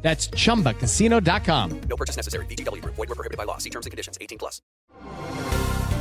That's chumbacasino.com. No purchase necessary. BGW. Void were prohibited by law. See terms and conditions. 18 plus.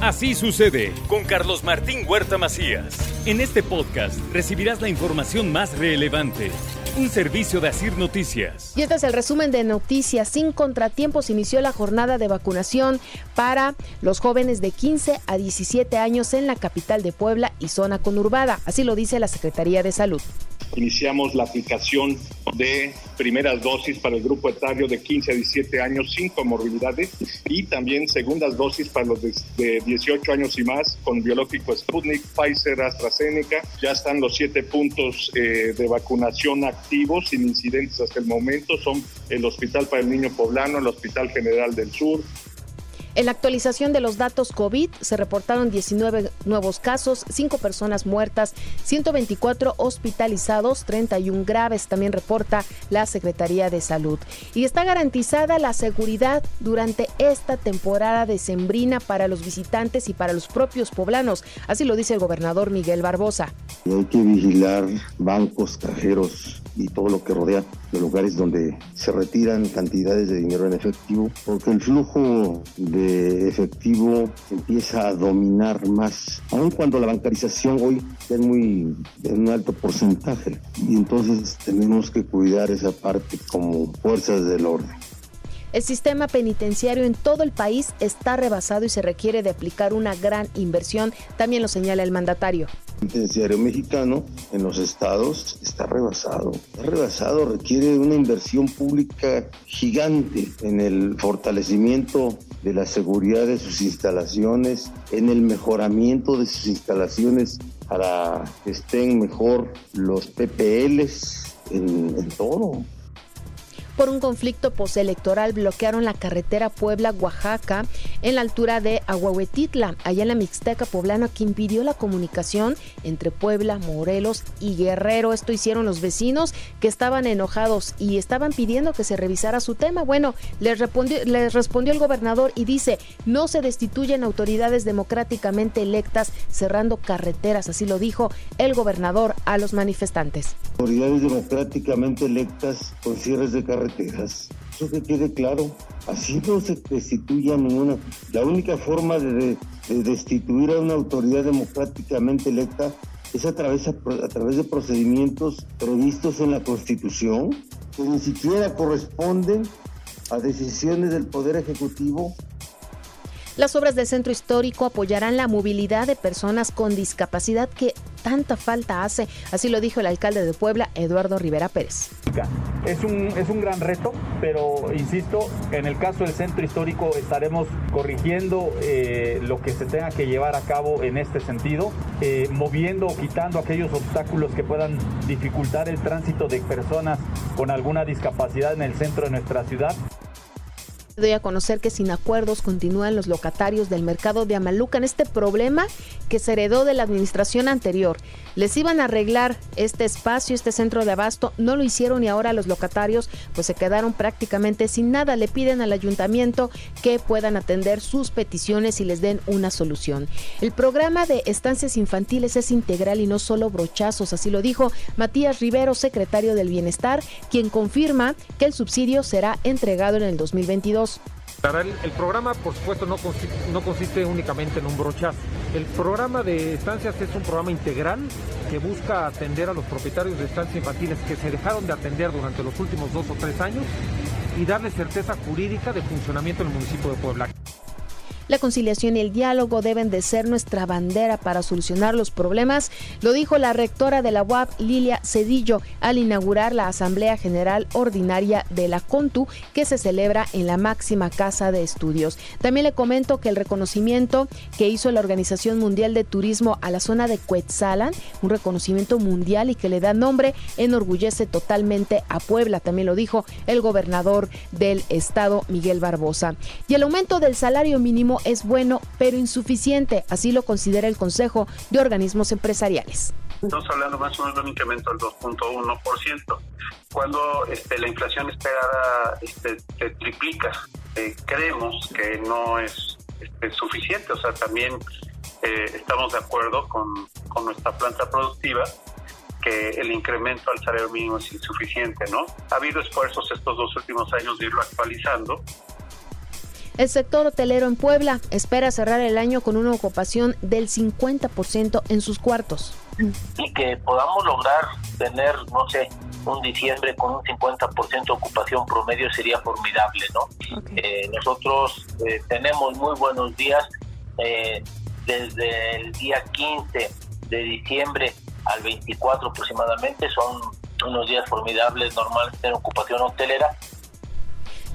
Así sucede con Carlos Martín Huerta Macías. En este podcast recibirás la información más relevante. Un servicio de Asir Noticias. Y este es el resumen de noticias. Sin contratiempos inició la jornada de vacunación para los jóvenes de 15 a 17 años en la capital de Puebla y zona conurbada. Así lo dice la Secretaría de Salud. Iniciamos la aplicación de primeras dosis para el grupo etario de 15 a 17 años sin comorbilidades y también segundas dosis para los de, de 18 años y más con biológico Sputnik, Pfizer, AstraZeneca. Ya están los siete puntos eh, de vacunación activos sin incidentes hasta el momento. Son el Hospital para el Niño Poblano, el Hospital General del Sur, en la actualización de los datos COVID se reportaron 19 nuevos casos, 5 personas muertas, 124 hospitalizados, 31 graves, también reporta la Secretaría de Salud. Y está garantizada la seguridad durante esta temporada decembrina para los visitantes y para los propios poblanos, así lo dice el gobernador Miguel Barbosa. Hay que vigilar bancos, cajeros y todo lo que rodea los lugares donde se retiran cantidades de dinero en efectivo, porque el flujo de efectivo empieza a dominar más, aun cuando la bancarización hoy es muy en un alto porcentaje, y entonces tenemos que cuidar esa parte como fuerzas del orden. El sistema penitenciario en todo el país está rebasado y se requiere de aplicar una gran inversión, también lo señala el mandatario. El penitenciario mexicano en los estados está rebasado. Está rebasado, requiere una inversión pública gigante en el fortalecimiento de la seguridad de sus instalaciones, en el mejoramiento de sus instalaciones para que estén mejor los PPLs, en, en todo. Por un conflicto postelectoral bloquearon la carretera Puebla-Oaxaca en la altura de Aguahuetitla, allá en la Mixteca poblana, que impidió la comunicación entre Puebla, Morelos y Guerrero. Esto hicieron los vecinos que estaban enojados y estaban pidiendo que se revisara su tema. Bueno, les respondió, les respondió el gobernador y dice, no se destituyen autoridades democráticamente electas cerrando carreteras, así lo dijo el gobernador a los manifestantes. Autoridades democráticamente electas con cierres de carreteras carreteras. Eso que quede claro. Así no se destituye a ninguna. La única forma de, de destituir a una autoridad democráticamente electa es a través, a, a través de procedimientos previstos en la Constitución, que ni siquiera corresponden a decisiones del Poder Ejecutivo las obras del centro histórico apoyarán la movilidad de personas con discapacidad que tanta falta hace, así lo dijo el alcalde de Puebla, Eduardo Rivera Pérez. Es un, es un gran reto, pero insisto, en el caso del centro histórico estaremos corrigiendo eh, lo que se tenga que llevar a cabo en este sentido, eh, moviendo o quitando aquellos obstáculos que puedan dificultar el tránsito de personas con alguna discapacidad en el centro de nuestra ciudad. Doy a conocer que sin acuerdos continúan los locatarios del mercado de Amaluca en este problema que se heredó de la administración anterior. Les iban a arreglar este espacio, este centro de abasto, no lo hicieron y ahora los locatarios pues se quedaron prácticamente sin nada. Le piden al ayuntamiento que puedan atender sus peticiones y les den una solución. El programa de estancias infantiles es integral y no solo brochazos, así lo dijo Matías Rivero, secretario del Bienestar, quien confirma que el subsidio será entregado en el 2022. El, programa, por supuesto, no consiste, no consiste, únicamente en un brochazo. El programa de estancias es un programa integral que busca atender a los propietarios de estancias infantiles que se dejaron de atender durante los últimos dos o tres años y darle certeza jurídica de funcionamiento en el municipio de Puebla. La conciliación y el diálogo deben de ser nuestra bandera para solucionar los problemas, lo dijo la rectora de la UAP, Lilia Cedillo, al inaugurar la Asamblea General Ordinaria de la CONTU, que se celebra en la máxima casa de estudios. También le comento que el reconocimiento que hizo la Organización Mundial de Turismo a la zona de Cuetzalan, un reconocimiento mundial y que le da nombre, enorgullece totalmente a Puebla, también lo dijo el gobernador del estado, Miguel Barbosa. Y el aumento del salario mínimo es bueno, pero insuficiente, así lo considera el Consejo de Organismos Empresariales. Estamos hablando más o menos de un incremento del 2.1%. Cuando este, la inflación esperada este, se triplica, eh, creemos que no es este, suficiente. O sea, también eh, estamos de acuerdo con, con nuestra planta productiva que el incremento al salario mínimo es insuficiente, ¿no? Ha habido esfuerzos estos dos últimos años de irlo actualizando, el sector hotelero en Puebla espera cerrar el año con una ocupación del 50% en sus cuartos. Y que podamos lograr tener, no sé, un diciembre con un 50% de ocupación promedio sería formidable, ¿no? Eh, nosotros eh, tenemos muy buenos días eh, desde el día 15 de diciembre al 24 aproximadamente, son unos días formidables normalmente en ocupación hotelera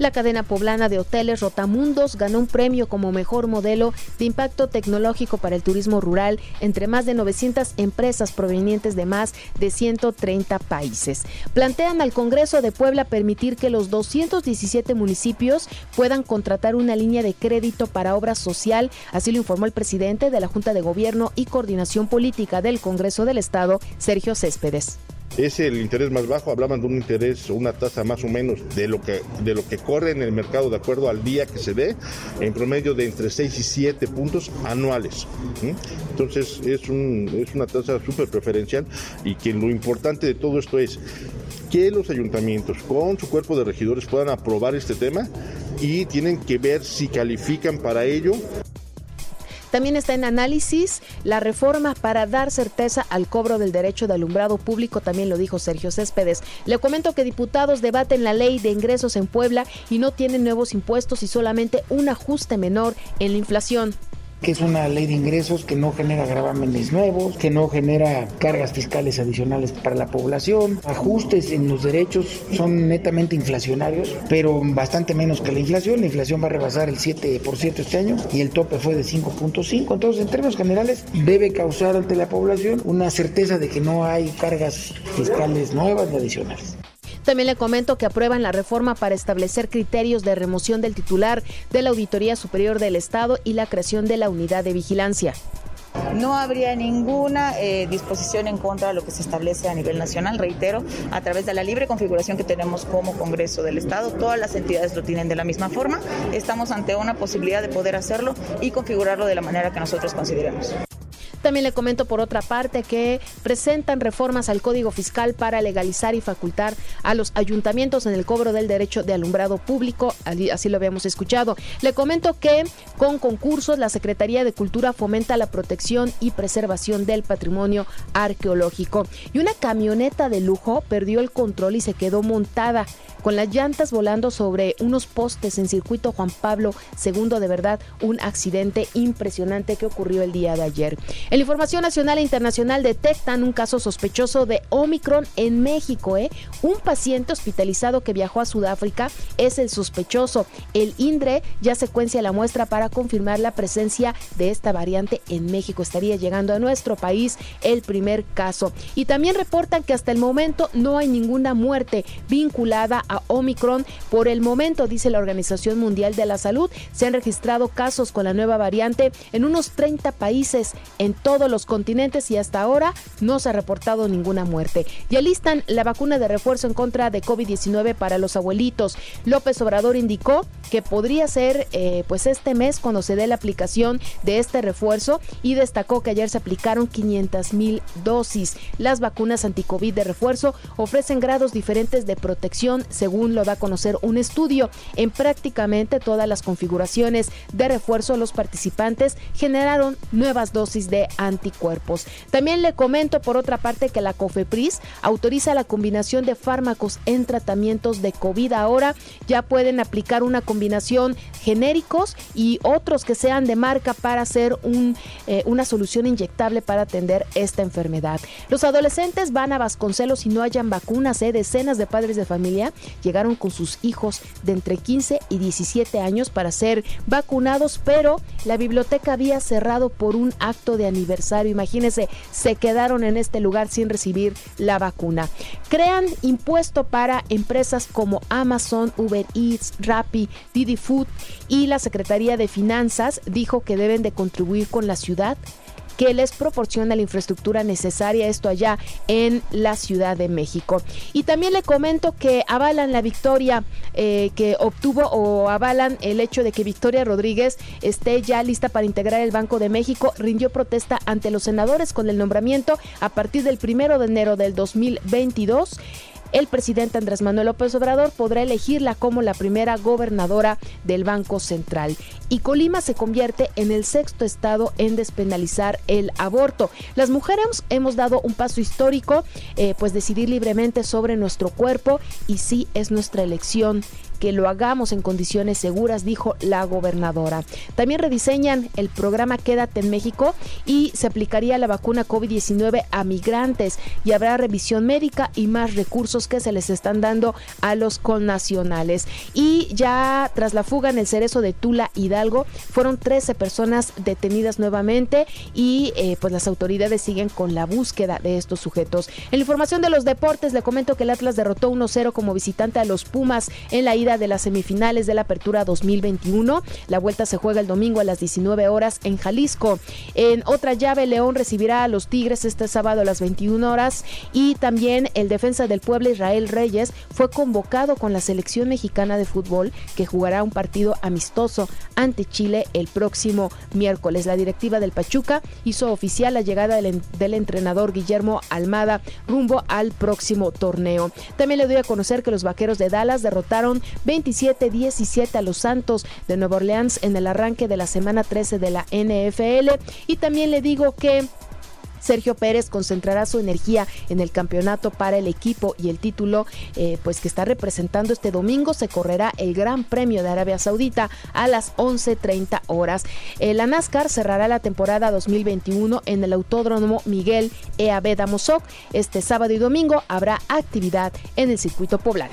la cadena poblana de hoteles Rotamundos ganó un premio como mejor modelo de impacto tecnológico para el turismo rural entre más de 900 empresas provenientes de más de 130 países. Plantean al Congreso de Puebla permitir que los 217 municipios puedan contratar una línea de crédito para obra social, así lo informó el presidente de la Junta de Gobierno y Coordinación Política del Congreso del Estado, Sergio Céspedes es el interés más bajo, hablaban de un interés, una tasa más o menos de lo que de lo que corre en el mercado de acuerdo al día que se dé, en promedio de entre 6 y 7 puntos anuales. Entonces es, un, es una tasa súper preferencial y que lo importante de todo esto es que los ayuntamientos con su cuerpo de regidores puedan aprobar este tema y tienen que ver si califican para ello también está en análisis la reforma para dar certeza al cobro del derecho de alumbrado público, también lo dijo Sergio Céspedes. Le comento que diputados debaten la ley de ingresos en Puebla y no tienen nuevos impuestos y solamente un ajuste menor en la inflación que es una ley de ingresos que no genera gravámenes nuevos, que no genera cargas fiscales adicionales para la población, ajustes en los derechos son netamente inflacionarios, pero bastante menos que la inflación. La inflación va a rebasar el 7% este año y el tope fue de 5.5. Entonces, en términos generales, debe causar ante la población una certeza de que no hay cargas fiscales nuevas ni adicionales. También le comento que aprueban la reforma para establecer criterios de remoción del titular de la Auditoría Superior del Estado y la creación de la unidad de vigilancia. No habría ninguna eh, disposición en contra de lo que se establece a nivel nacional, reitero, a través de la libre configuración que tenemos como Congreso del Estado. Todas las entidades lo tienen de la misma forma. Estamos ante una posibilidad de poder hacerlo y configurarlo de la manera que nosotros consideremos. También le comento por otra parte que presentan reformas al Código Fiscal para legalizar y facultar a los ayuntamientos en el cobro del derecho de alumbrado público, así lo habíamos escuchado. Le comento que con concursos la Secretaría de Cultura fomenta la protección y preservación del patrimonio arqueológico. Y una camioneta de lujo perdió el control y se quedó montada con las llantas volando sobre unos postes en circuito Juan Pablo II. De verdad, un accidente impresionante que ocurrió el día de ayer. En la información nacional e internacional detectan un caso sospechoso de Omicron en México. ¿eh? Un paciente hospitalizado que viajó a Sudáfrica es el sospechoso. El INDRE ya secuencia la muestra para confirmar la presencia de esta variante en México. Estaría llegando a nuestro país el primer caso. Y también reportan que hasta el momento no hay ninguna muerte vinculada a Omicron. Por el momento, dice la Organización Mundial de la Salud, se han registrado casos con la nueva variante en unos 30 países en todos los continentes y hasta ahora no se ha reportado ninguna muerte. Y alistan la vacuna de refuerzo en contra de COVID-19 para los abuelitos. López Obrador indicó que podría ser eh, pues este mes cuando se dé la aplicación de este refuerzo y destacó que ayer se aplicaron 500 mil dosis. Las vacunas anticovid de refuerzo ofrecen grados diferentes de protección según lo da a conocer un estudio. En prácticamente todas las configuraciones de refuerzo, los participantes generaron nuevas dosis de anticuerpos. También le comento por otra parte que la COFEPRIS autoriza la combinación de fármacos en tratamientos de COVID. Ahora ya pueden aplicar una combinación genéricos y otros que sean de marca para hacer un, eh, una solución inyectable para atender esta enfermedad. Los adolescentes van a Vasconcelos y no hayan vacunas. ¿eh? Decenas de padres de familia llegaron con sus hijos de entre 15 y 17 años para ser vacunados, pero la biblioteca había cerrado por un acto de aniversario. Imagínense, se quedaron en este lugar sin recibir la vacuna. Crean impuesto para empresas como Amazon, Uber Eats, Rappi, Didi Food y la Secretaría de Finanzas dijo que deben de contribuir con la ciudad que les proporciona la infraestructura necesaria, esto allá en la Ciudad de México. Y también le comento que avalan la victoria eh, que obtuvo o avalan el hecho de que Victoria Rodríguez esté ya lista para integrar el Banco de México, rindió protesta ante los senadores con el nombramiento a partir del primero de enero del 2022 el presidente Andrés Manuel López Obrador podrá elegirla como la primera gobernadora del Banco Central. Y Colima se convierte en el sexto estado en despenalizar el aborto. Las mujeres hemos dado un paso histórico, eh, pues decidir libremente sobre nuestro cuerpo y sí es nuestra elección que lo hagamos en condiciones seguras, dijo la gobernadora. También rediseñan el programa Quédate en México y se aplicaría la vacuna COVID-19 a migrantes y habrá revisión médica y más recursos que se les están dando a los connacionales. Y ya tras la fuga en el cerezo de Tula Hidalgo, fueron 13 personas detenidas nuevamente y eh, pues las autoridades siguen con la búsqueda de estos sujetos. En la información de los deportes, le comento que el Atlas derrotó 1-0 como visitante a los Pumas en la ida de las semifinales de la Apertura 2021. La vuelta se juega el domingo a las 19 horas en Jalisco. En otra llave, León recibirá a los Tigres este sábado a las 21 horas y también el defensa del pueblo Israel Reyes fue convocado con la selección mexicana de fútbol que jugará un partido amistoso ante Chile el próximo miércoles. La directiva del Pachuca hizo oficial la llegada del, entrenador Guillermo Almada rumbo al próximo torneo. También le doy a conocer que los vaqueros de Dallas derrotaron 27-17 a los Santos de Nueva Orleans en el arranque de la semana 13 de la NFL. Y también le digo que Sergio Pérez concentrará su energía en el campeonato para el equipo y el título eh, pues que está representando este domingo se correrá el Gran Premio de Arabia Saudita a las 11.30 horas. La NASCAR cerrará la temporada 2021 en el Autódromo Miguel E.A.B. Damosoc. Este sábado y domingo habrá actividad en el circuito poblano.